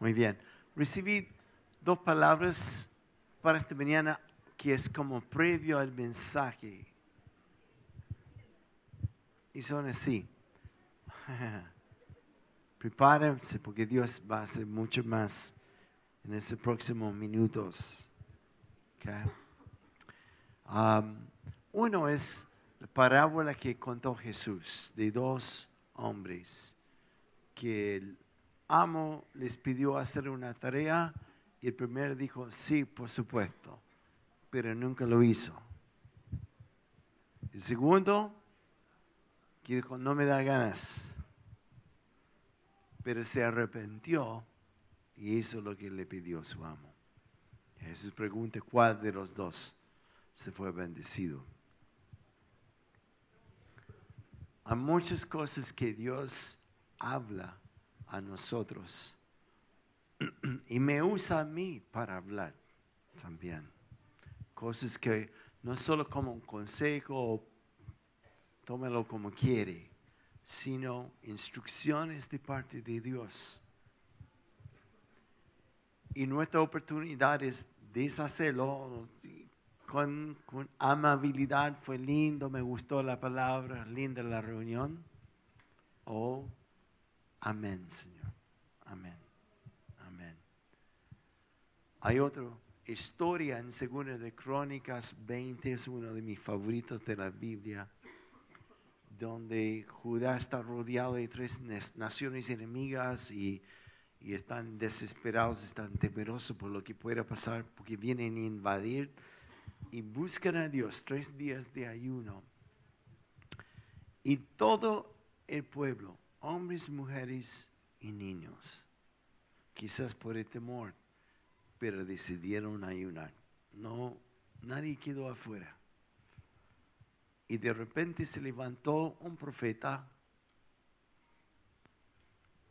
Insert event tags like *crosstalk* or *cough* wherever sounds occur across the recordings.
Muy bien. Recibí dos palabras para esta mañana que es como previo al mensaje. Y son así. *laughs* Prepárense porque Dios va a hacer mucho más en estos próximos minutos. Um, uno es la parábola que contó Jesús de dos hombres que amo les pidió hacer una tarea y el primero dijo, sí, por supuesto, pero nunca lo hizo. El segundo, que dijo, no me da ganas, pero se arrepintió y hizo lo que le pidió su amo. Jesús pregunta cuál de los dos se fue bendecido. Hay muchas cosas que Dios habla a nosotros *clears throat* y me usa a mí para hablar también. Cosas que no solo como consejo, tómelo como quiere, sino instrucciones de parte de Dios. Y nuestra oportunidad es deshacerlo con, con amabilidad. Fue lindo, me gustó la palabra, linda la reunión. Oh, amén, Señor. Amén. Amén. Hay otra historia en Segunda de Crónicas 20, es uno de mis favoritos de la Biblia, donde Judá está rodeado de tres naciones enemigas y, y están desesperados, están temerosos por lo que pueda pasar, porque vienen a invadir y buscan a Dios tres días de ayuno. Y todo el pueblo, hombres, mujeres y niños, quizás por el temor, pero decidieron ayunar. No, nadie quedó afuera. Y de repente se levantó un profeta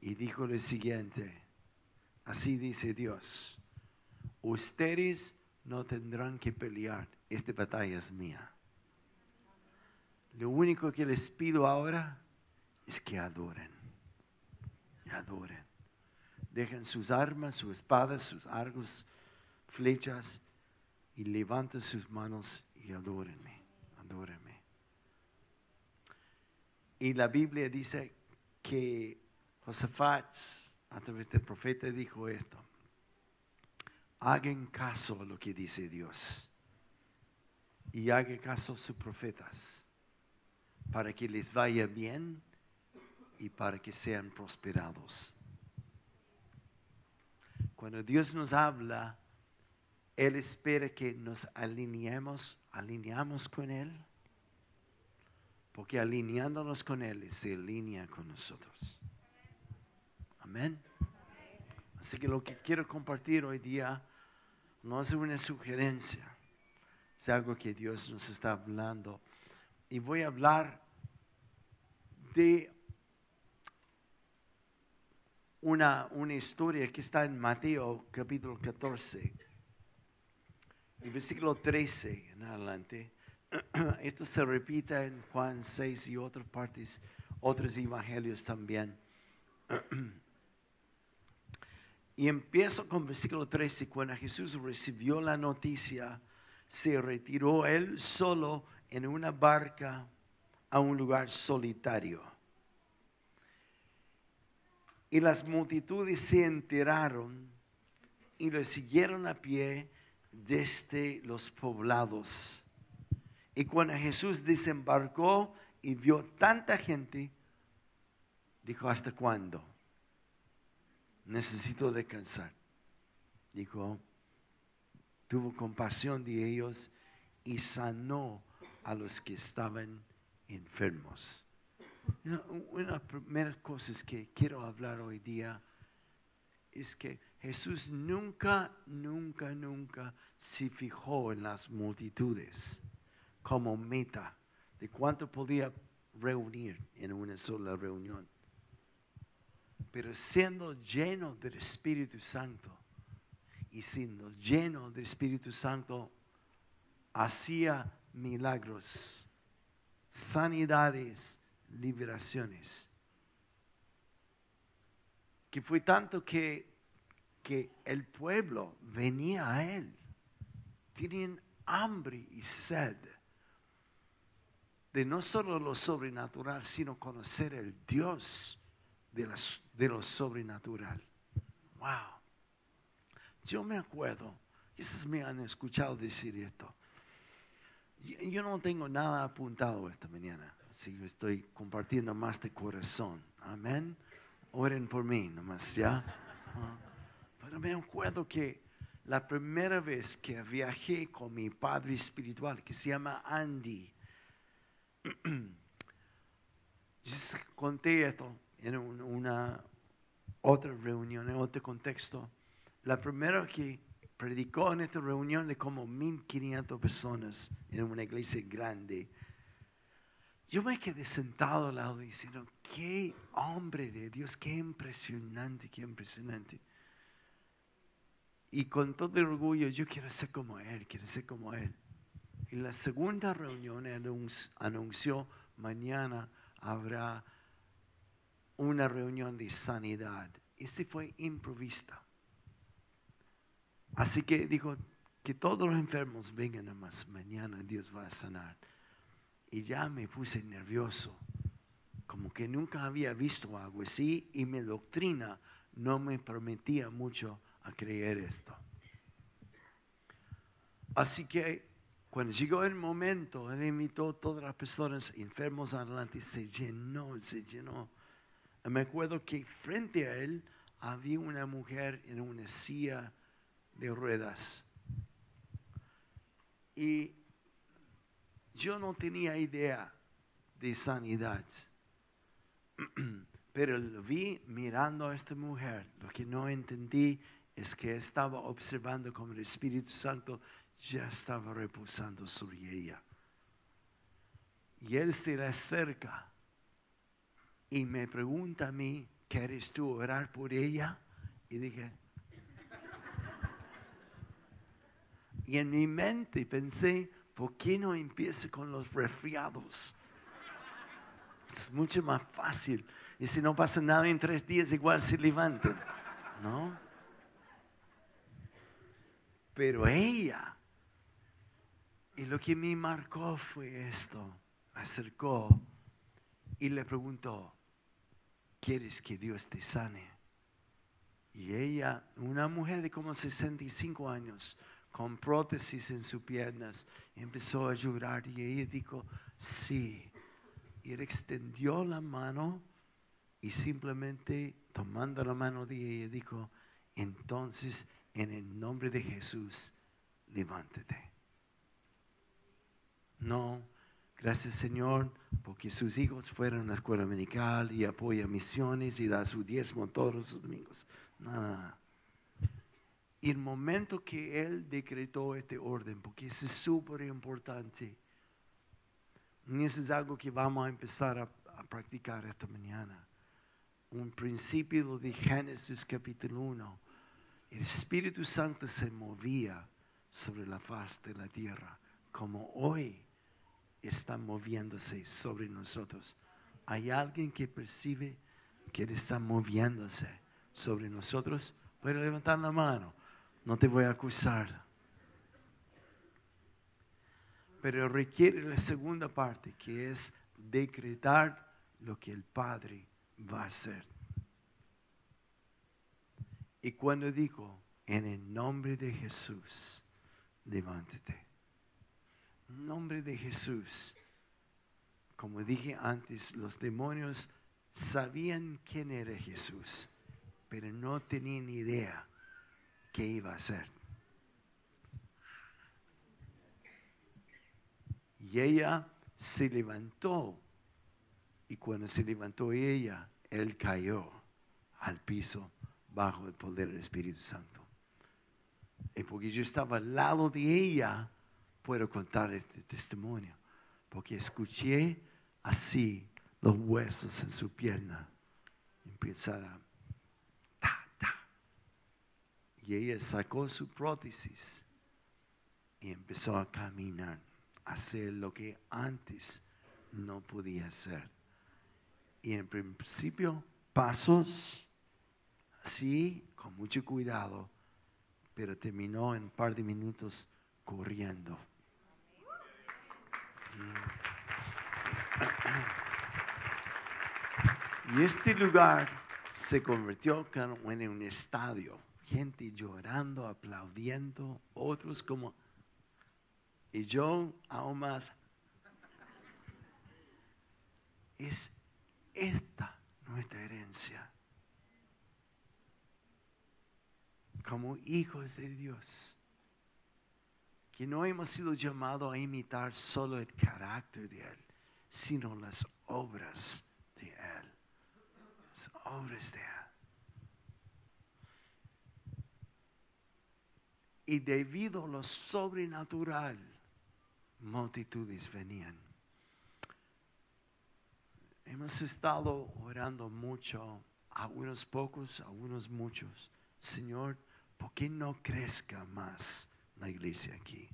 y dijo lo siguiente, así dice Dios, ustedes no tendrán que pelear, esta batalla es mía. Lo único que les pido ahora es que adoren, adoren dejen sus armas, sus espadas, sus argos, flechas y levanten sus manos y adórenme, adórenme. Y la Biblia dice que Josafat, a través del profeta, dijo esto. Hagan caso a lo que dice Dios y hagan caso a sus profetas para que les vaya bien y para que sean prosperados. Cuando Dios nos habla, Él espera que nos alineemos, alineamos con Él, porque alineándonos con Él se alinea con nosotros. Amén. Así que lo que quiero compartir hoy día no es una sugerencia, es algo que Dios nos está hablando. Y voy a hablar de una, una historia que está en Mateo capítulo 14 y versículo 13 en adelante. *clears throat* Esto se repite en Juan 6 y otras partes, otros evangelios también. *clears throat* Y empiezo con versículo 13. Cuando Jesús recibió la noticia, se retiró él solo en una barca a un lugar solitario y las multitudes se enteraron y le siguieron a pie desde los poblados. Y cuando Jesús desembarcó y vio tanta gente, dijo, ¿hasta cuándo? Necesito descansar. Dijo, tuvo compasión de ellos y sanó a los que estaban enfermos. Una de las primeras cosas que quiero hablar hoy día es que Jesús nunca, nunca, nunca se fijó en las multitudes como meta de cuánto podía reunir en una sola reunión. Pero siendo lleno del Espíritu Santo y siendo lleno del Espíritu Santo, hacía milagros, sanidades, liberaciones. Que fue tanto que que el pueblo venía a él. Tienen hambre y sed de no solo lo sobrenatural, sino conocer el Dios de, de lo sobrenatural. Wow. Yo me acuerdo, quizás me han escuchado decir esto. Yo no tengo nada apuntado esta mañana, así que estoy compartiendo más de corazón. Amén. Oren por mí, nomás, ¿ya? Ah. Pero me acuerdo que la primera vez que viajé con mi padre espiritual, que se llama Andy, *clears throat* yo conté esto en una otra reunión, en otro contexto. La primera que predicó en esta reunión de como 1500 personas en una iglesia grande. Yo me quedé sentado al lado diciendo, qué hombre de Dios, qué impresionante, qué impresionante. Y con todo el orgullo, yo quiero ser como Él, quiero ser como Él. Y la segunda reunión anunció, mañana habrá una reunión de sanidad. Este fue improvista. Así que dijo que todos los enfermos vengan a más. Mañana Dios va a sanar. Y ya me puse nervioso, como que nunca había visto algo así y mi doctrina no me permitía mucho a creer esto. Así que cuando llegó el momento, él invitó a todas las personas enfermos adelante se llenó, se llenó. me acuerdo que frente a él había una mujer en una silla de ruedas. Y yo no tenía idea de sanidad. *clears throat* Pero vi mirando a esta mujer. Lo que no entendí es que estaba observando como el Espíritu Santo ya estaba reposando sobre ella. Y él se le acerca y me pregunta a mí, ¿quieres tú orar por ella? Y dije, *laughs* y en mi mente pensé, ¿por qué no empieza con los resfriados? Es mucho más fácil. Y si no pasa nada en tres días, igual se levantan. ¿No? Pero ella, y lo que me marcó fue esto, acercó y le preguntó, ¿quieres que Dios te sane? Y ella, una mujer de como 65 años, con prótesis en sus piernas, empezó a llorar y ella dijo, sí. Y él extendió la mano y simplemente tomando la mano de ella dijo, entonces en el nombre de Jesús, levántate. No, gracias Señor, porque sus hijos fueron a la escuela dominical y apoya misiones y da su diezmo todos los domingos. Nada. Y el momento que Él decretó este orden, porque es súper importante, y eso es algo que vamos a empezar a, a practicar esta mañana. Un principio de Génesis capítulo 1 el Espíritu Santo se movía sobre la faz de la tierra, como hoy está moviéndose sobre nosotros. ¿Hay alguien que percibe que Él está moviéndose sobre nosotros? Puede levantar la mano, no te voy a acusar. Pero requiere la segunda parte, que es decretar lo que el Padre va a hacer. Y cuando dijo, en el nombre de Jesús, levántate. Nombre de Jesús. Como dije antes, los demonios sabían quién era Jesús, pero no tenían idea qué iba a hacer. Y ella se levantó. Y cuando se levantó ella, él cayó al piso bajo el poder del Espíritu Santo. Y porque yo estaba al lado de ella, puedo contar este testimonio. Porque escuché así los huesos en su pierna. Empezar a Y ella sacó su prótesis y empezó a caminar, a hacer lo que antes no podía hacer. Y en principio, pasos sí, con mucho cuidado, pero terminó en un par de minutos corriendo. Y este lugar se convirtió en un estadio. Gente llorando, aplaudiendo, otros como... Y yo aún más... Es esta nuestra herencia. Como hijos de Dios. Que no hemos sido llamados a imitar solo el carácter de Él, sino las obras de Él obras de Él. Y debido a lo sobrenatural, multitudes venían. Hemos estado orando mucho, algunos pocos, algunos muchos. Señor, ¿por qué no crezca más la iglesia aquí?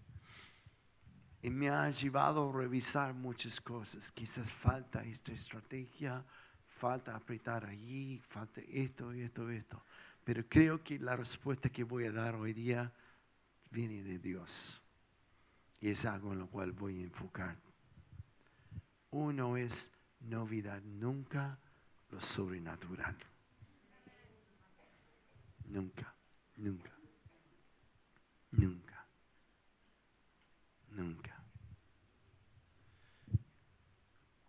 Y me ha llevado a revisar muchas cosas. Quizás falta esta estrategia, falta apretar allí, falta esto, esto, esto. Pero creo que la respuesta que voy a dar hoy día viene de Dios. Y es algo en lo cual voy a enfocar. Uno es novedad, nunca lo sobrenatural. Nunca, nunca, nunca, nunca.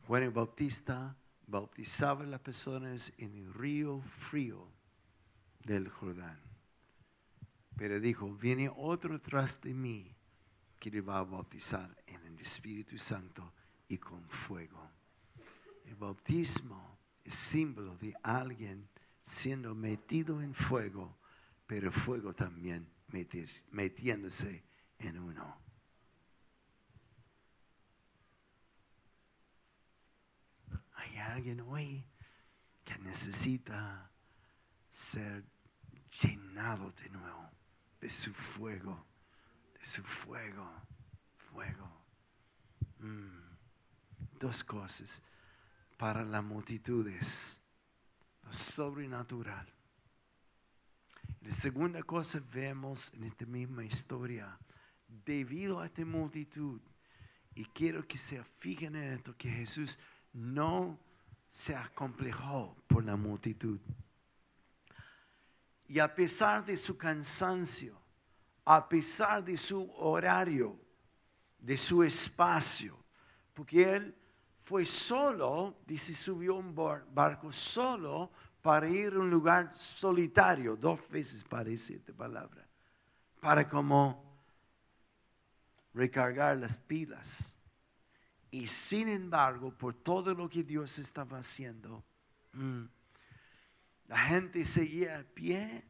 Juan el Bautista bautizaba a las personas en el río frío del Jordán. Pero dijo, viene otro tras de mí que le va a bautizar en el Espíritu Santo y con fuego. El bautismo es símbolo de alguien siendo metido en fuego, pero fuego también metiéndose en uno. alguien hoy que necesita ser llenado de nuevo de su fuego, de su fuego, fuego. Mm. Dos cosas para las multitudes, lo sobrenatural. La segunda cosa vemos en esta misma historia, debido a esta multitud, y quiero que se fijen en esto, que Jesús no se acomplejó por la multitud. Y a pesar de su cansancio, a pesar de su horario, de su espacio, porque él fue solo, dice, subió un barco solo para ir a un lugar solitario, dos veces parece esta palabra, para como recargar las pilas. Y sin embargo, por todo lo que Dios estaba haciendo, mm, la gente seguía a pie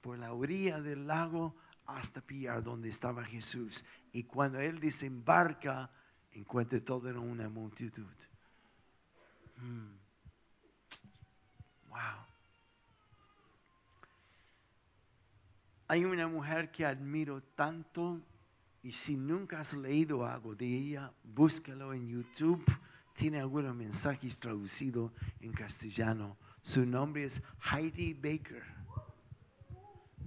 por la orilla del lago hasta pillar donde estaba Jesús. Y cuando Él desembarca, encuentra toda una multitud. Mm. Wow. Hay una mujer que admiro tanto y si nunca has leído algo de ella, búscalo en YouTube. Tiene algunos mensajes traducidos en castellano. Su nombre es Heidi Baker.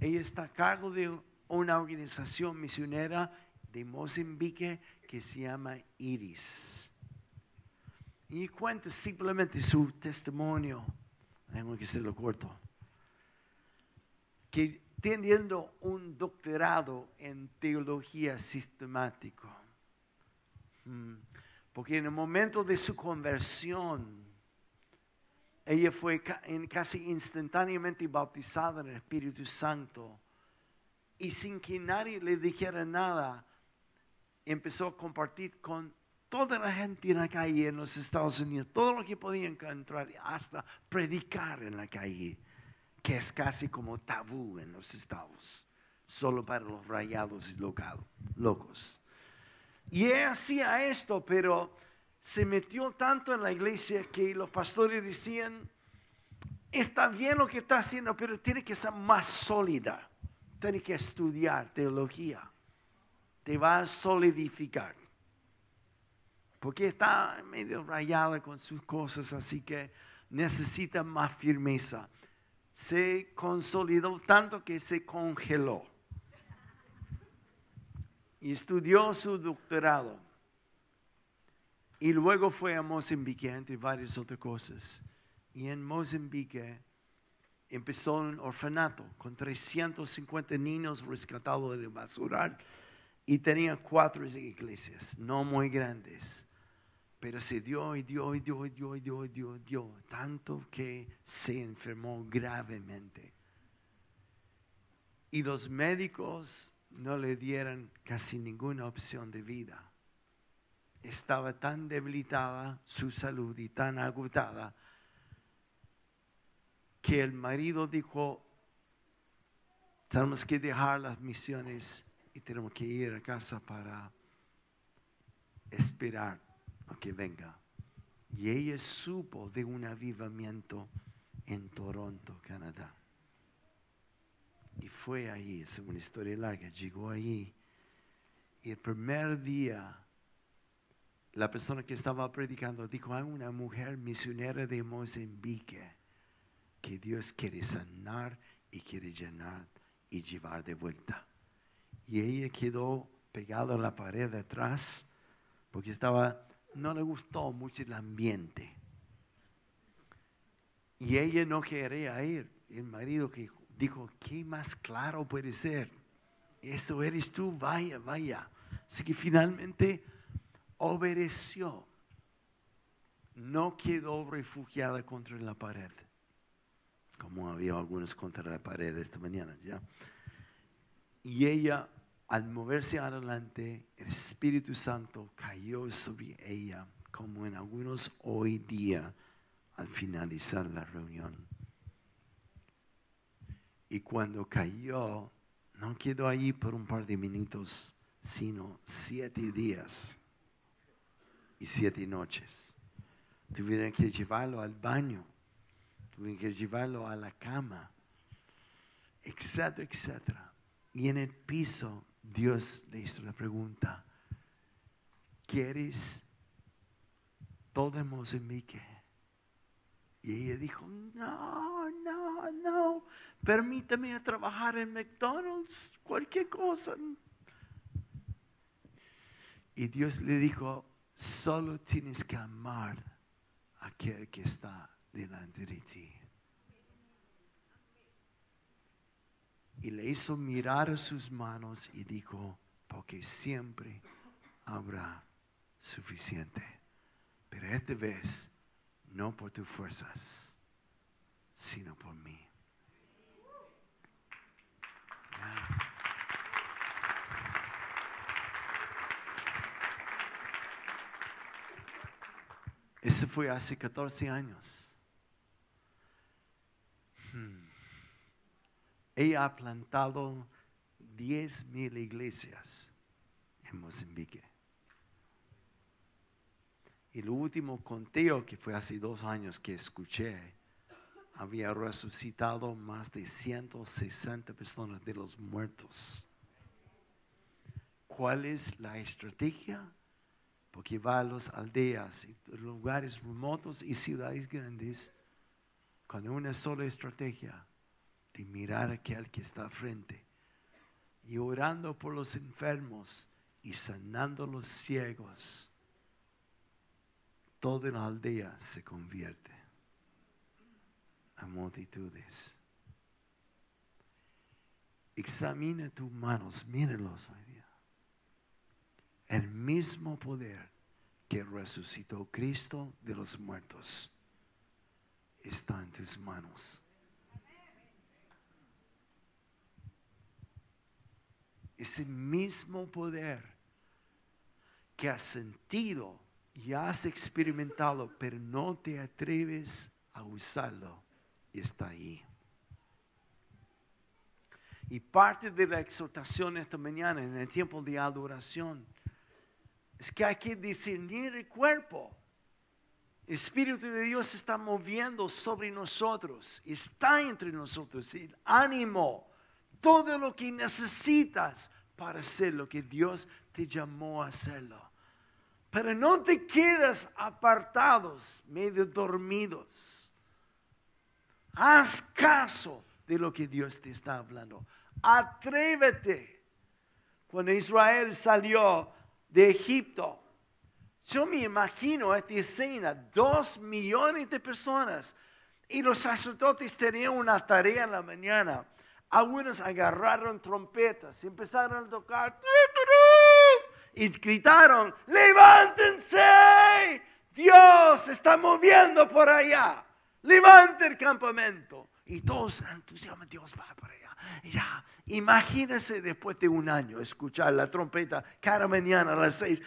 Ella está a cargo de una organización misionera de Mozambique que se llama Iris. Y cuenta simplemente su testimonio. Tengo que hacerlo corto. Que teniendo un doctorado en teología sistemático. Mm. Porque en el momento de su conversión, ella fue casi instantáneamente bautizada en el Espíritu Santo. Y sin que nadie le dijera nada, empezó a compartir con toda la gente en la calle en los Estados Unidos, todo lo que podía encontrar, hasta predicar en la calle que es casi como tabú en los estados, solo para los rayados y locos. Y ella hacía esto, pero se metió tanto en la iglesia que los pastores decían, está bien lo que está haciendo, pero tiene que ser más sólida, tiene que estudiar teología, te va a solidificar. Porque está medio rayada con sus cosas, así que necesita más firmeza. se consolidó tanto que se congeló. Y estudió su doctorado. Y luego fue a Mozambique, entre varias otras cosas. Y en Mozambique empezó un orfanato con 350 niños rescatados del basural y tenía cuatro iglesias, no muy grandes. Pero se dio y dio y dio y dio y dio y dio, dio, tanto que se enfermó gravemente. Y los médicos no le dieron casi ninguna opción de vida. Estaba tan debilitada su salud y tan agotada que el marido dijo, tenemos que dejar las misiones y tenemos que ir a casa para esperar a que venga. Y ella supo de un avivamiento en Toronto, Canadá. Y fue ahí, es una historia larga, llegó ahí. Y el primer día, la persona que estaba predicando dijo, hay una mujer misionera de Mozambique que Dios quiere sanar y quiere llenar y llevar de vuelta. Y ella quedó pegada a la pared de atrás porque estaba, no le gustó mucho el ambiente. Y ella no quería ir. El marido que dijo, ¿qué más claro puede ser? Eso eres tú, vaya, vaya. Así que finalmente obedeció. No quedó refugiada contra la pared, como había algunos contra la pared esta mañana, ¿ya? Y ella, al moverse adelante, el Espíritu Santo cayó sobre ella, como en algunos hoy día, al finalizar la reunión. Y cuando cayó, no quedó allí por un par de minutos, sino siete días y siete noches. Tuvieron que llevarlo al baño, tuvieron que llevarlo a la cama, etcétera, etcétera. Y en el piso Dios le hizo la pregunta, ¿quieres todo Mozambique? Y ella dijo, no, no, no, permítame trabajar en McDonald's, cualquier cosa. Y Dios le dijo, solo tienes que amar a aquel que está delante de ti. y le hizo mirar a sus manos y dijo, porque siempre habrá suficiente. Pero esta vez, no por tus fuerzas, sino por mí. Eso fue hace 14 años. Hmm. Ella ha plantado 10 mil iglesias en Mozambique. Y el último conteo que fue hace dos años que escuché, había resucitado más de 160 personas de los muertos. ¿Cuál es la estrategia? Porque va a las aldeas, lugares remotos y ciudades grandes con una sola estrategia de mirar a aquel que está frente y orando por los enfermos y sanando los ciegos, toda la aldea se convierte a multitudes. Examina tus manos, mírenlos hoy. El mismo poder que resucitó Cristo de los muertos está en tus manos. ese mismo poder que has sentido y has experimentado, pero no te atreves a usarlo, está ahí. Y parte de la exhortación esta mañana en el tiempo de adoración es que hay que discernir el cuerpo. El Espíritu de Dios está moviendo sobre nosotros, está entre nosotros. El ánimo, todo lo que necesitas para hacer lo que Dios te llamó a hacerlo. Pero no te quedas apartados, medio dormidos. Haz caso de lo que Dios te está hablando. Atrévete. Cuando Israel salió de Egipto, yo me imagino esta escena, dos millones de personas. Y los sacerdotes tenían una tarea en la mañana. Algunos agarraron trompetas y empezaron a tocar. Y gritaron, levántense, Dios está moviendo por allá. Levante el campamento. Y todos entusiasman, Dios va por allá. Ya, después de un año escuchar la trompeta cada mañana a las seis.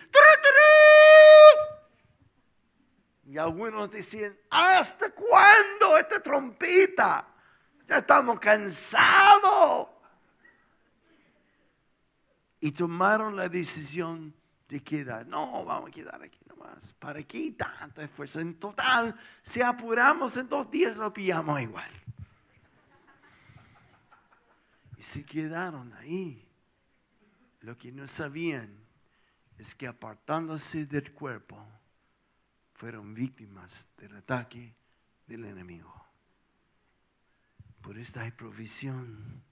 Y algunos decían, ¿hasta cuándo esta trompeta? Ya estamos cansados. Y tomaron la decisión de quedar. No, vamos a quedar aquí nomás. ¿Para qué tanto esfuerzo? En total, si apuramos en dos días lo pillamos igual. Y se quedaron ahí. Lo que no sabían es que apartándose del cuerpo, fueron víctimas del ataque del enemigo. Por esto hay provisión,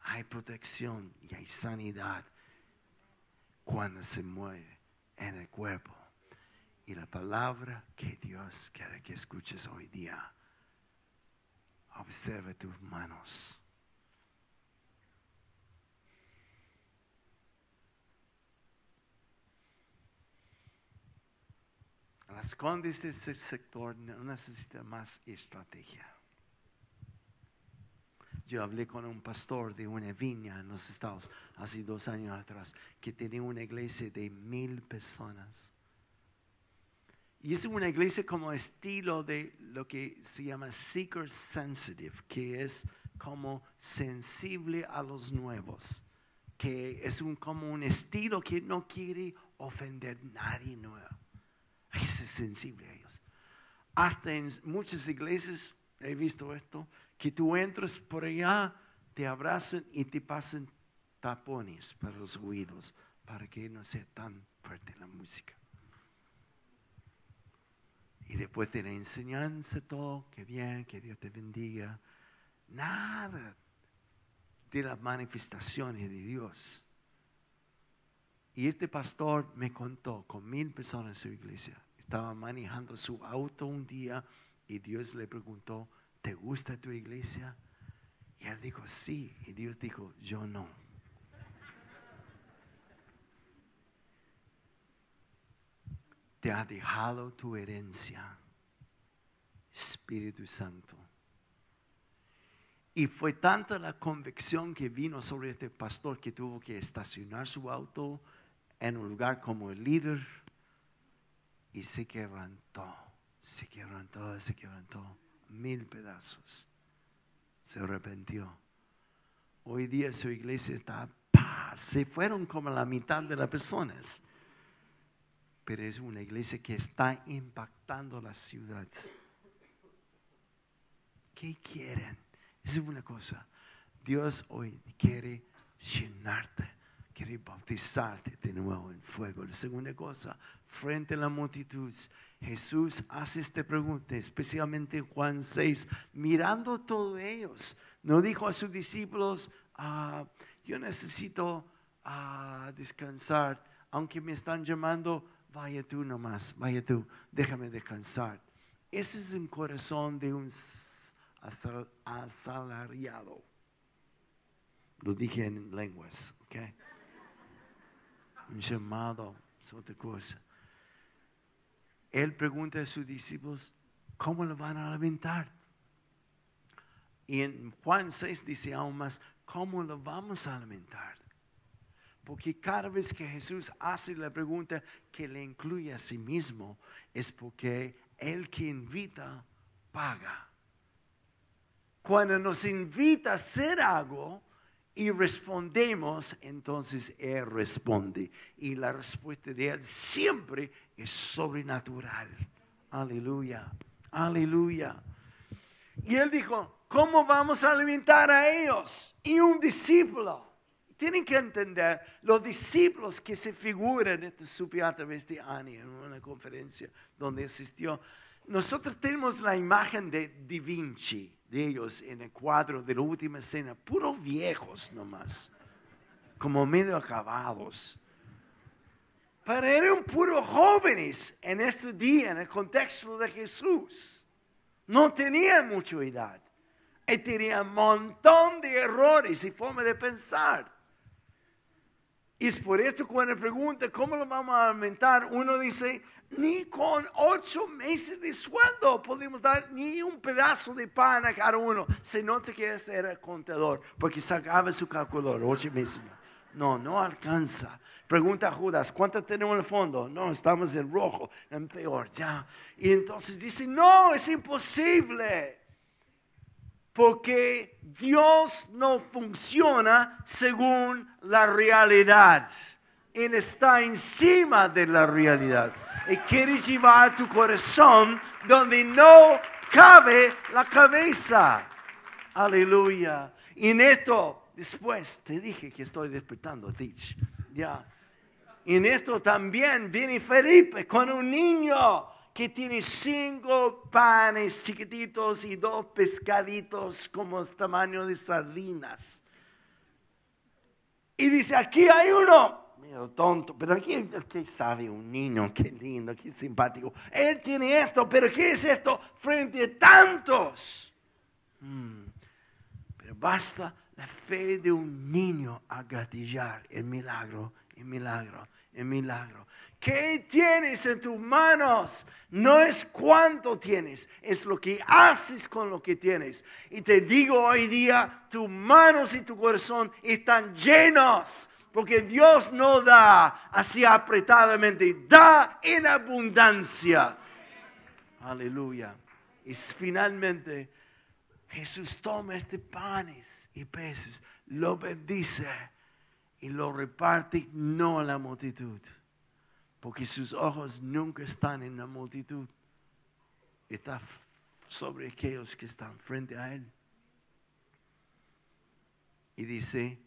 hay protección y hay sanidad cuando se mueve en el cuerpo. Y la palabra que Dios quiere que escuches hoy día, observa tus manos. Las de este sector no necesitan más estrategia. Yo hablé con un pastor de una viña en los Estados hace dos años atrás que tenía una iglesia de mil personas. Y es una iglesia como estilo de lo que se llama seeker sensitive, que es como sensible a los nuevos, que es un, como un estilo que no quiere ofender a nadie nuevo. Sensible a ellos. Hasta en muchas iglesias he visto esto, que tú entras por allá, te abrazan y te pasan tapones para los oídos, para que no sea tan fuerte la música. Y después de la enseñanza, todo, que bien, que Dios te bendiga. Nada de las manifestaciones de Dios. Y este pastor me contó con mil personas en su iglesia. Estaba manejando su auto un día y Dios le preguntó, ¿te gusta tu iglesia? Y él dijo, sí. Y Dios dijo, yo no. Te ha dejado tu herencia, Espíritu Santo. Y fue tanta la convicción que vino sobre este pastor que tuvo que estacionar su auto en un lugar como el líder y se quebrantó, se quebrantó, se quebrantó mil pedazos. Se arrepintió. Hoy día su iglesia está, se fueron como la mitad de las personas. Pero es una iglesia que está impactando la ciudad. ¿Qué quieren? Es una cosa. Dios hoy quiere llenarte, quiere bautizarte de nuevo en fuego. La segunda cosa, frente a la multitud, Jesús hace esta pregunta, especialmente en Juan 6, mirando a todos ellos. No dijo a sus discípulos, ah, yo necesito ah, descansar, aunque me están llamando, vaya tú nomás, vaya tú, déjame descansar. Ese es un corazón de un asalariado. Lo dije en lenguas, ¿ok? Un llamado es otra cosa él pregunta a sus discípulos, ¿cómo lo van a alimentar? Y en Juan 6 dice aún más, ¿cómo lo vamos a alimentar? Porque cada vez que Jesús hace la pregunta que le incluye a sí mismo, es porque el que invita paga. Cuando nos invita a hacer algo, y respondemos, entonces Él responde. Y la respuesta de Él siempre es sobrenatural. Aleluya, aleluya. Y Él dijo, ¿cómo vamos a alimentar a ellos? Y un discípulo. Tienen que entender, los discípulos que se figuran, esto supe a través de Ani en una conferencia donde asistió, nosotros tenemos la imagen de Da Vinci. De ellos en el cuadro de la última escena, puros viejos nomás, como medio acabados. Pero eran puros jóvenes en este día, en el contexto de Jesús. No tenían mucha edad. Y tenían un montón de errores y forma de pensar. Y es por esto cuando pregunta cómo lo vamos a aumentar, uno dice, ni con ocho meses de sueldo podemos dar ni un pedazo de pan a cada uno. Se nota que este era contador, porque sacaba su calculador, ocho meses. No, no alcanza. Pregunta a Judas, ¿cuánto tenemos en el fondo? No, estamos en rojo, en peor, ya. Y entonces dice, no, es imposible. Porque Dios no funciona según la realidad. Él está encima de la realidad. Y quiere llevar tu corazón donde no cabe la cabeza. Aleluya. Y en esto, después te dije que estoy despertando, Teach. Ya. En esto también viene Felipe con un niño que tiene cinco panes chiquititos y dos pescaditos como tamaño de sardinas. Y dice, aquí hay uno, medio tonto, pero aquí, ¿qué sabe un niño? Qué lindo, qué simpático. Él tiene esto, pero ¿qué es esto frente a tantos? Hmm, pero basta la fe de un niño a gatillar el milagro, el milagro, el milagro. ¿Qué tienes en tus manos? No es cuánto tienes, es lo que haces con lo que tienes. Y te digo hoy día, tus manos y tu corazón están llenos, porque Dios no da así apretadamente, da en abundancia. Aleluya. Y finalmente Jesús toma este panes y peces, lo bendice y lo reparte no a la multitud porque sus ojos nunca están en la multitud, está sobre aquellos que están frente a Él. Y dice,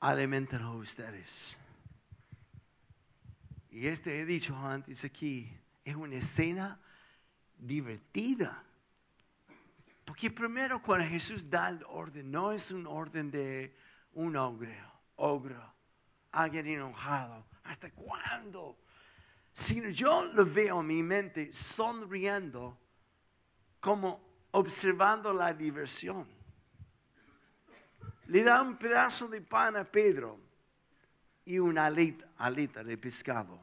alimentenlo ustedes. Y este he dicho antes aquí, es una escena divertida. Porque primero cuando Jesús da el orden, no es un orden de un ogro, ogro, alguien enojado ¿Hasta cuándo? Si yo lo veo en mi mente sonriendo como observando la diversión. Le da un pedazo de pan a Pedro y una alita, alita de pescado.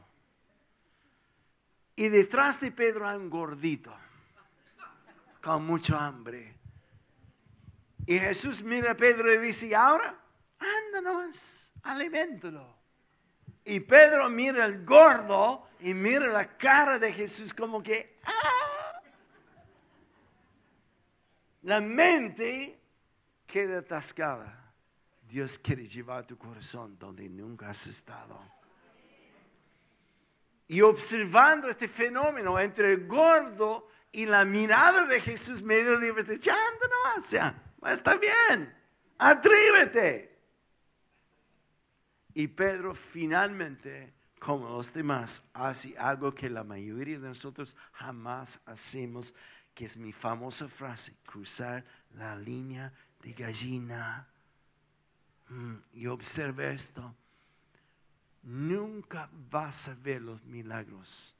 Y detrás de Pedro hay un gordito con mucho hambre. Y Jesús mira a Pedro y dice, ahora, ándanos, aliméntalo. Y Pedro mira el gordo y mira la cara de Jesús como que, ¡ah! La mente queda atascada. Dios quiere llevar tu corazón donde nunca has estado. Y observando este fenómeno entre el gordo y la mirada de Jesús medio libre, ya no, o sea, está bien, atrévete. Y Pedro finalmente, como los demás, hace algo que la mayoría de nosotros jamás hacemos, que es mi famosa frase, cruzar la línea de gallina. Mm, y observe esto, nunca vas a ver los milagros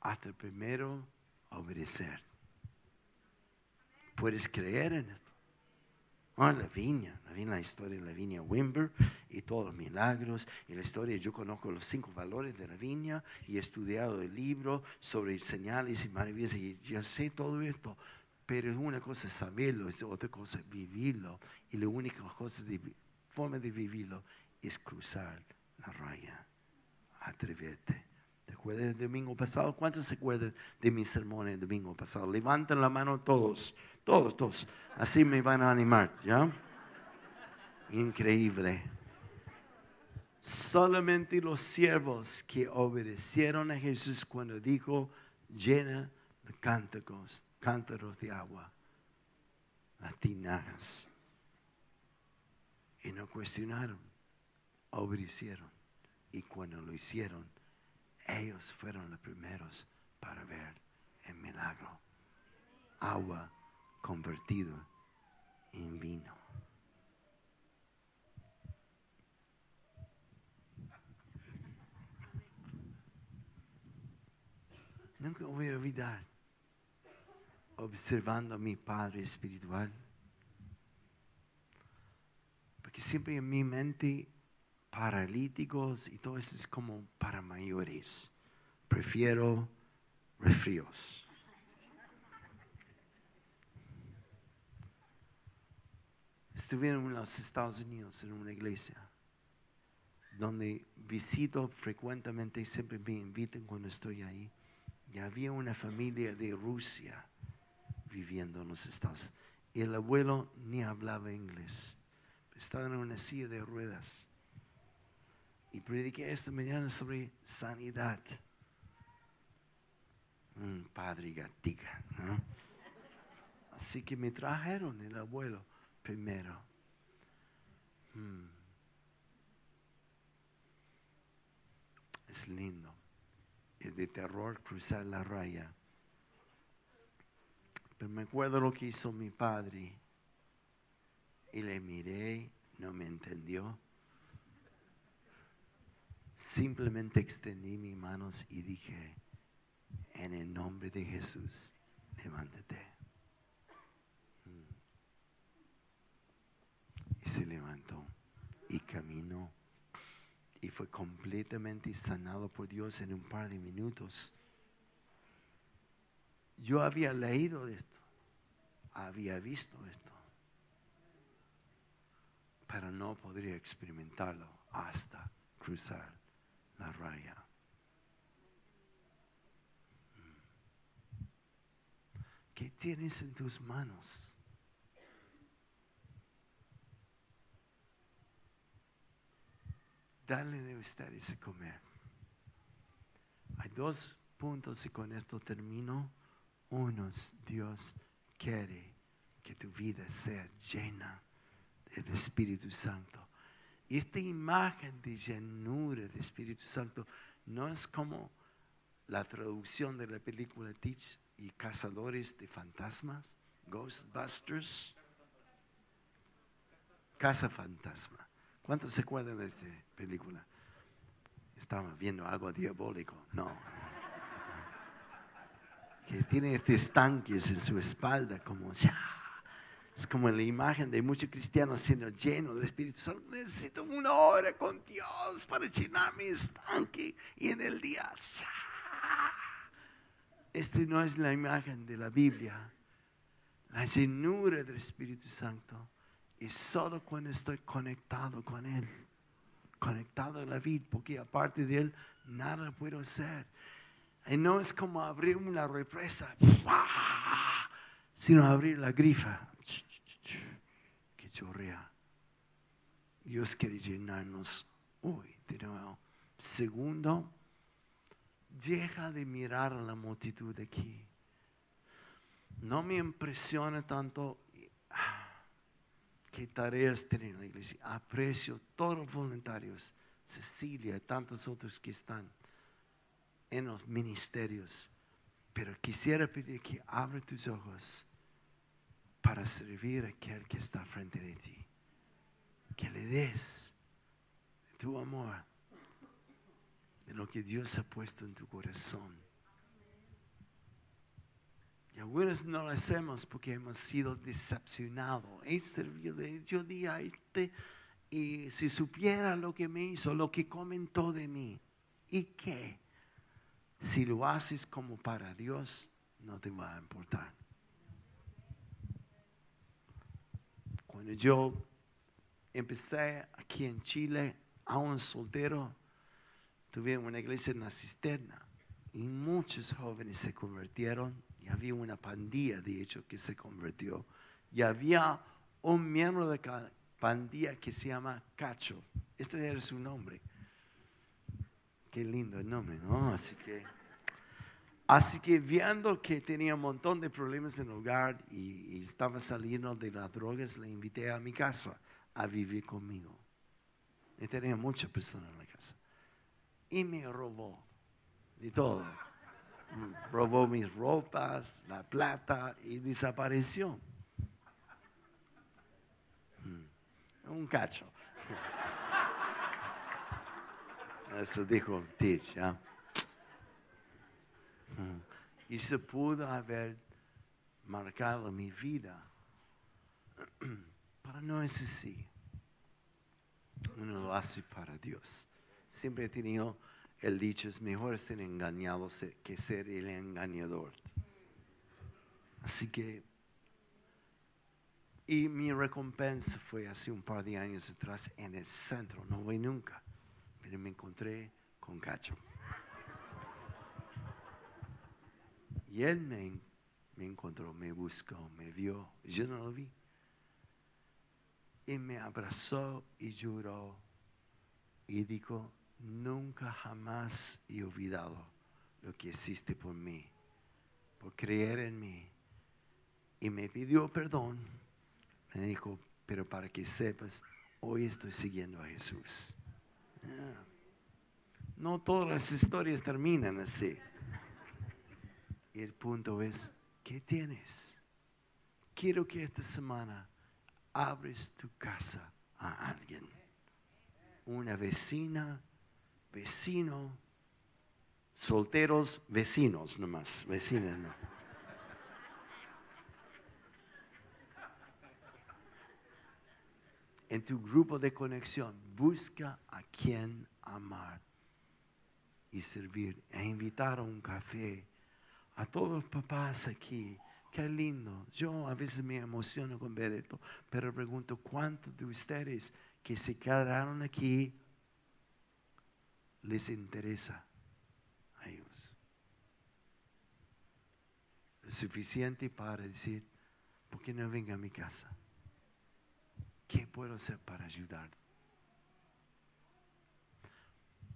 hasta primero obedecer. Puedes creer en esto. Ah, la viña, la viña, la historia de la viña Wimber y todos los milagros y la historia. Yo conozco los cinco valores de la viña y he estudiado el libro sobre señales y maravillas y ya sé todo esto. Pero es una cosa saberlo, es otra cosa vivirlo. Y la única cosa de, forma de vivirlo es cruzar la raya. Atreverte. ¿Te acuerdas del domingo pasado? ¿Cuántos se acuerdan de mi sermón el domingo pasado? Levanten la mano todos. Todos, todos. Así me van a animar, ¿ya? Increíble. Solamente los siervos que obedecieron a Jesús cuando dijo, llena de cánticos, cántaros de agua, las tinajas. Y no cuestionaron, obedecieron. Y cuando lo hicieron, ellos fueron los primeros para ver el milagro. Agua convertido en vino. Nunca voy a olvidar observando a mi padre espiritual. Porque siempre en mi mente paralíticos y todo eso es como para mayores. Prefiero refríos. Estuve en los Estados Unidos en una iglesia donde visito frecuentemente y siempre me invitan cuando estoy ahí. Y había una familia de Rusia viviendo en los Estados Unidos. Y el abuelo ni hablaba inglés. Estaba en una silla de ruedas. Y prediqué esta mañana sobre sanidad. Padre gatica, ¿no? Así que me trajeron el abuelo primero. Hmm. Es lindo. Es de terror cruzar la raya. Pero me acuerdo lo que hizo mi padre. Y le miré, no me entendió. Simplemente extendí mis manos y dije, en el nombre de Jesús, levántate. Mm. Y se levantó y caminó. Y fue completamente sanado por Dios en un par de minutos. Yo había leído esto, había visto esto, pero no podría experimentarlo hasta cruzar la raya. ¿Qué tienes en tus manos? Dale de ustedes a comer. Hay dos puntos y con esto termino. Unos, Dios quiere que tu vida sea llena del Espíritu Santo. Y esta imagen de llenura del Espíritu Santo no es como la traducción de la película Teach y Cazadores de Fantasmas, Ghostbusters, Casa Fantasma. ¿Cuántos se acuerdan de esta película? Estaba viendo algo diabólico. No. Que tiene estos tanques en su espalda como ya es como la imagen de muchos cristianos siendo llenos del Espíritu Santo. Necesito una hora con Dios para llenar mi estanque y en el día. Este no es la imagen de la Biblia. La llenura del Espíritu Santo es solo cuando estoy conectado con Él, conectado a la vida, porque aparte de Él nada puedo hacer. Y no es como abrir una represa, sino abrir la grifa que chorrea. Dios quiere llenarnos hoy de nuevo. Segundo, deja de mirar a la multitud aquí. No me impresiona tanto qué tareas tienen la iglesia. Aprecio todos los voluntarios, Cecilia y tantos otros que están en los ministerios. Pero quisiera pedir que abra tus ojos para servir a aquel que está frente de ti. Que le des tu amor de lo que Dios ha puesto en tu corazón. Algunos no lo hacemos porque hemos sido decepcionados. He servido, yo di a este y si supiera lo que me hizo, lo que comentó de mí, ¿y qué? Si lo haces como para Dios, no te va a importar. Cuando yo empecé aquí en Chile, aún soltero, tuve una iglesia en la cisterna y muchos jóvenes se convirtieron y había una pandilla, de hecho, que se convirtió. Y había un miembro de la pandilla que se llama Cacho. Este era su nombre. Qué lindo el nombre, ¿no? Así que... Así que viendo que tenía un montón de problemas en el hogar y, estaba saliendo de las drogas, le invité a mi casa a vivir conmigo. Y tenía muchas personas en la casa. Y me robó y todo. Robó mis ropas, la plata y desapareció. Mm. Un cacho. *laughs* Eso dijo Teach. ¿eh? Mm. Y se pudo haber marcado mi vida. *clears throat* Pero no es así. Uno lo hace para Dios. Siempre he tenido el dicho, es mejor ser engañado que ser el engañador. Así que, y mi recompensa fue hace un par de años atrás en el centro, no voy nunca, pero me encontré con Cacho. Y él me, me encontró, me buscó, me vio, yo no lo vi. Y me abrazó y lloró y dijo, nunca jamás he olvidado lo que hiciste por mí, por creer en mí. Y me pidió perdón. Me dijo, pero para que sepas, hoy estoy siguiendo a Jesús. Ah. No todas las historias terminan así. El punto es, ¿qué tienes? Quiero que esta semana abres tu casa a alguien. Una vecina, vecino, solteros, vecinos nomás, vecinos no. En tu grupo de conexión, busca a quien amar y servir e invitar a un café a todos los papás aquí. Qué lindo. Yo a veces me emociono con ver esto, pero pregunto, ¿cuántos de ustedes que se quedaron aquí les interesa a ellos? Suficiente para decir, ¿por qué no venga a mi casa? ¿Qué puedo hacer para ayudar?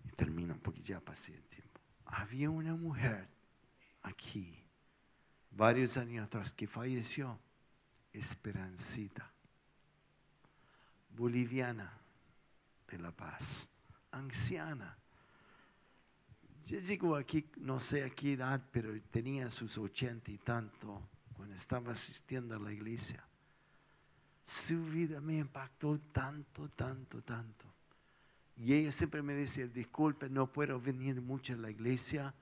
Y termino porque ya pasé el tiempo. Había una mujer aquí, varios años atrás, que falleció, Esperancita, boliviana de La Paz, anciana. Yo llego aquí, no sé a qué edad, pero tenía sus ochenta y tanto cuando estaba asistiendo a la iglesia. Su vida me impactó tanto, tanto, tanto. Y ella siempre me decía, disculpe, no puedo venir mucho a la iglesia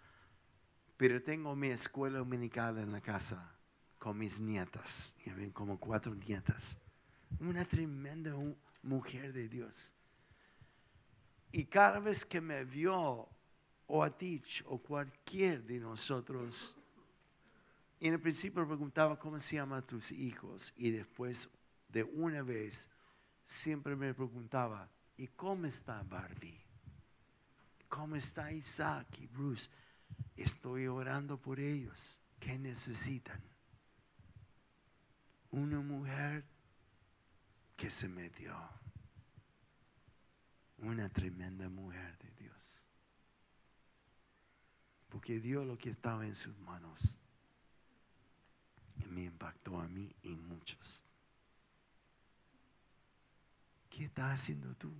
pero tengo mi escuela dominical en la casa con mis nietas, como cuatro nietas. Una tremenda mujer de Dios. Y cada vez que me vio, o a Teach, o cualquier de nosotros, en el principio preguntaba cómo se llaman tus hijos, y después de una vez siempre me preguntaba, ¿y cómo está Barbie? ¿Cómo está Isaac y Bruce? Estoy orando por ellos. ¿Qué necesitan? Una mujer que se metió. Una tremenda mujer. Porque dio lo que estaba en sus manos. Y me impactó a mí y muchos. ¿Qué estás haciendo tú?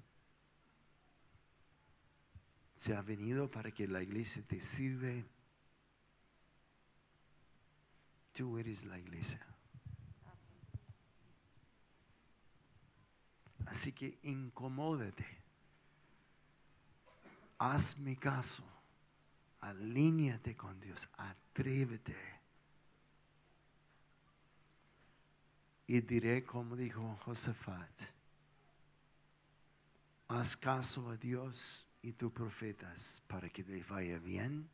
se ha venido para que la iglesia te sirve. Tú eres la iglesia. Así que incomódate. Hazme caso. Alíñate con Dios. Atrévete. Y diré como dijo Josafat. Haz caso a Dios y tus profetas para que le vaya bien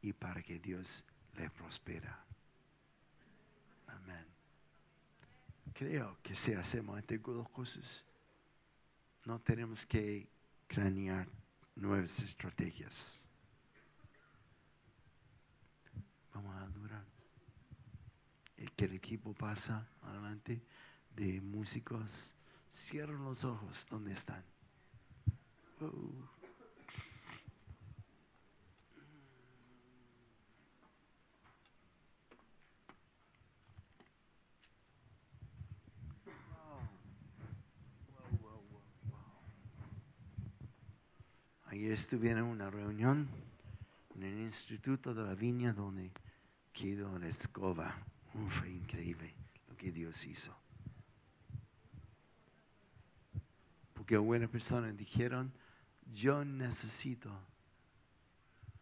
y para que Dios le prospera. Amén. Creo que si hacemos estas dos cosas, no tenemos que cranear nuevas estrategias. Vamos a durar. El que el equipo pasa adelante de músicos, cierran los ojos donde están. Ayer estuve una reunión en el Instituto de la Viña donde quedó la escoba. fue increíble lo que Dios hizo. que buenas personas dijeron, yo necesito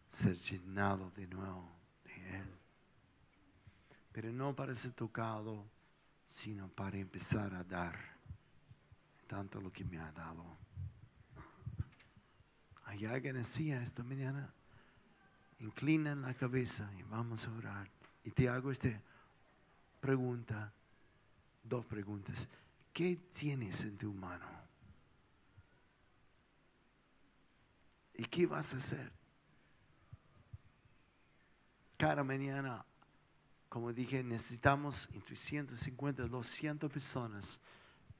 ser llenado de nuevo de Él. Pero no para ser tocado, sino para empezar a dar tanto lo que me ha dado. Hay alguien así esta mañana. Inclinan la cabeza y vamos a orar. Y te hago esta pregunta, dos preguntas. ¿Qué tienes en tu mano? ¿Y qué vas a hacer? Cada mañana, como dije, necesitamos entre 150 y 200 personas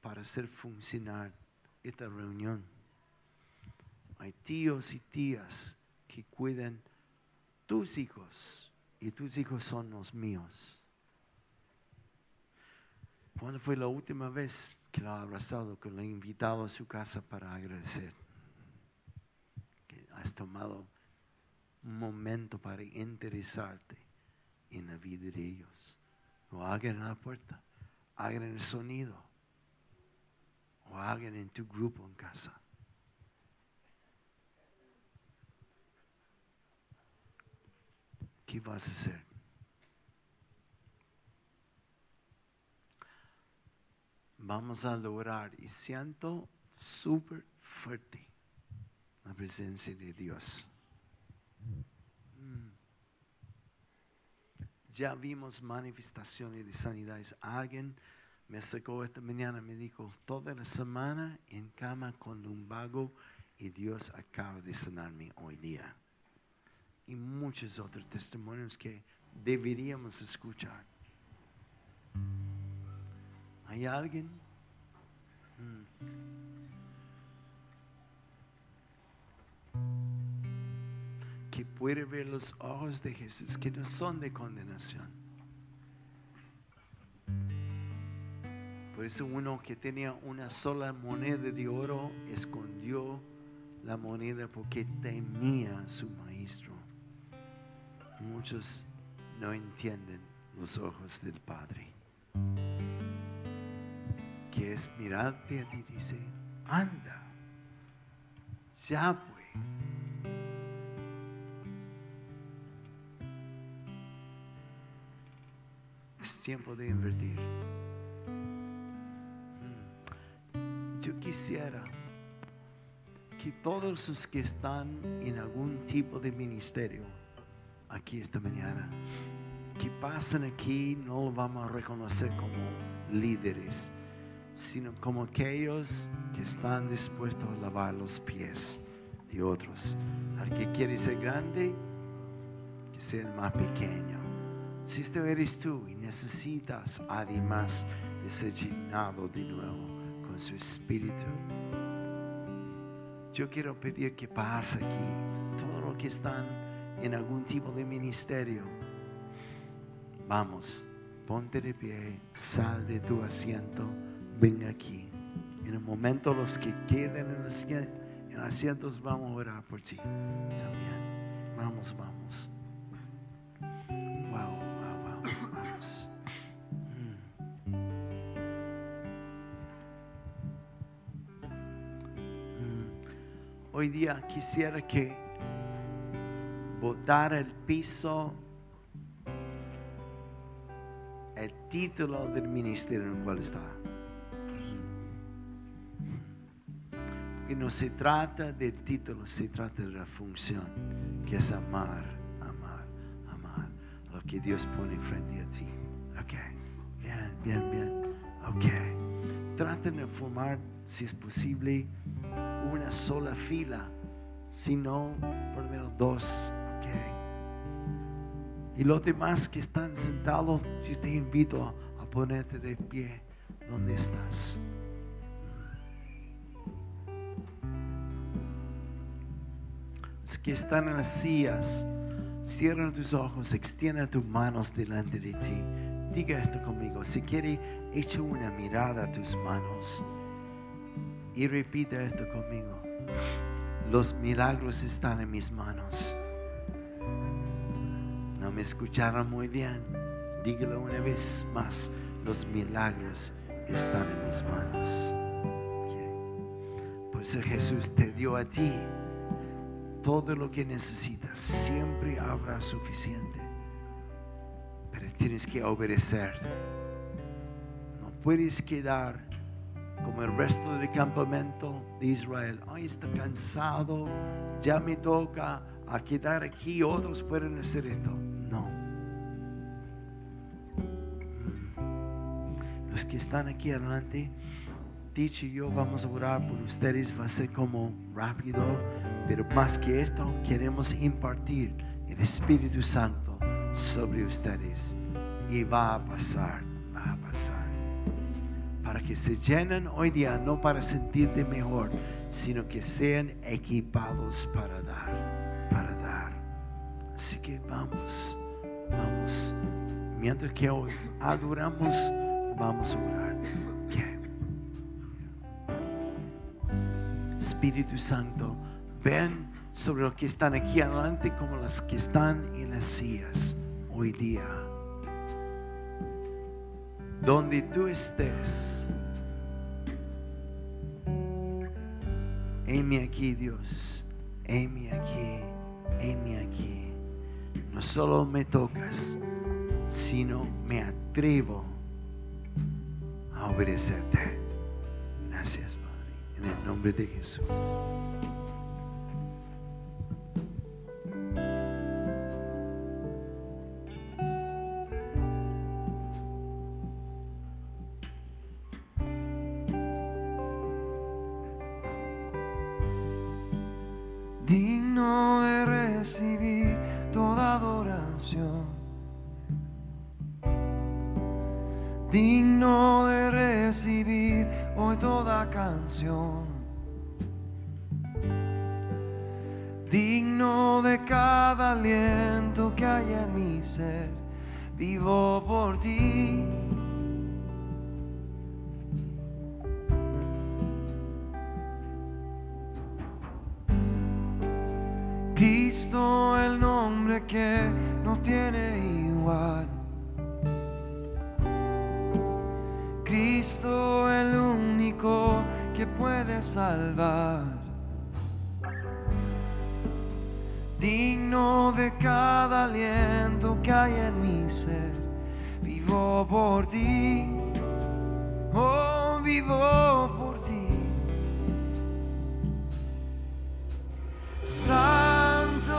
para hacer funcionar esta reunión. Hay tíos y tías que cuidan tus hijos y tus hijos son los míos. ¿Cuándo fue la última vez que lo ha abrazado, que lo ha invitado a su casa para agradecer? Que has tomado un momento para interesarte en la vida de ellos. O alguien en la puerta, alguien en el sonido, o alguien en tu grupo en casa. ¿Qué vas a hacer? Vamos a lograr y siento súper fuerte la presencia de Dios. Mm. Ya vimos manifestaciones de sanidades. Alguien me acercó esta mañana me dijo, toda la semana en cama con lumbago y Dios acaba de sanarme hoy día. Y muchos otros testimonios que deberíamos escuchar. ¿Hay alguien? Mm. Que puede ver los ojos de Jesús, que no son de condenación. Por eso uno que tenía una sola moneda de oro escondió la moneda porque temía a su maestro. Muchos no entienden los ojos del Padre que es mirarte a y dice, anda, ya fue. Es tiempo de invertir. Mm. Yo quisiera que todos los que están en algún tipo de ministerio aquí esta mañana, que pasen aquí, no lo vamos a reconocer como líderes sino como aquellos que están dispuestos a lavar los pies de otros. Al que quiere ser grande, que sea el más pequeño. Si esto eres tú y necesitas además de ser llenado de nuevo con su espíritu, yo quiero pedir que pase aquí, todos los que están en algún tipo de ministerio, vamos, ponte de pie, sal de tu asiento ven aquí. En el momento los que queden en los, en asientos vamos a orar por ti. También. Vamos, vamos. Wow, wow, wow. Vamos. Mm. Mm. Hoy día quisiera que botara el piso el título del ministerio en el cual está. no se trata del título, se trata de la función, que es amar, amar, amar lo que Dios pone frente a ti. Ok, bien, bien, bien. Ok, traten de formar, si es posible, una sola fila, si no, por lo menos dos. Y los demás que están sentados, yo te invito a ponerte de pie donde estás. que están en las sillas, cierra tus ojos, extiende tus manos delante de ti. Diga esto conmigo. Si quiere, echa una mirada a tus manos y repita esto conmigo. Los milagros están en mis manos. Me escucharon muy bien. Dígalo una vez más. Los milagros están en mis manos. Entonces Jesús te dio a ti todo lo que necesitas. Siempre habrá suficiente. Pero tienes que obedecer. No puedes quedar como el resto del campamento de Israel. Ay, está cansado, ya me toca a quedar aquí, otros pueden hacer esto. Que están aquí adelante, Dicho y yo vamos a orar por ustedes, va a ser como rápido, pero más que esto, queremos impartir el Espíritu Santo sobre ustedes. Y va a pasar, va a pasar. Para que se llenen hoy día, no para sentirte mejor, sino que sean equipados para dar, para dar. Así que vamos, vamos. Mientras que hoy adoramos, vamos a orar. Espíritu Santo, ven sobre los que están aquí adelante como los que están en las sillas hoy día. Donde tú estés, heme aquí Dios, heme aquí, heme aquí. No solo me tocas, sino me atrevo a obedecerte. Gracias Padre. en el nombre de Jesús.